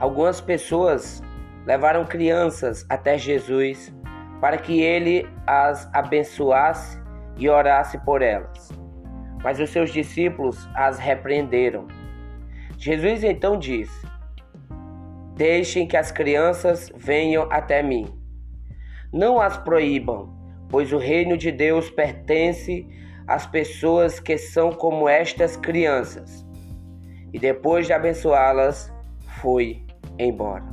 Algumas pessoas levaram crianças até Jesus para que ele as abençoasse e orasse por elas. Mas os seus discípulos as repreenderam. Jesus então disse: Deixem que as crianças venham até mim. Não as proíbam, pois o reino de Deus pertence às pessoas que são como estas crianças. E depois de abençoá-las, foi embora.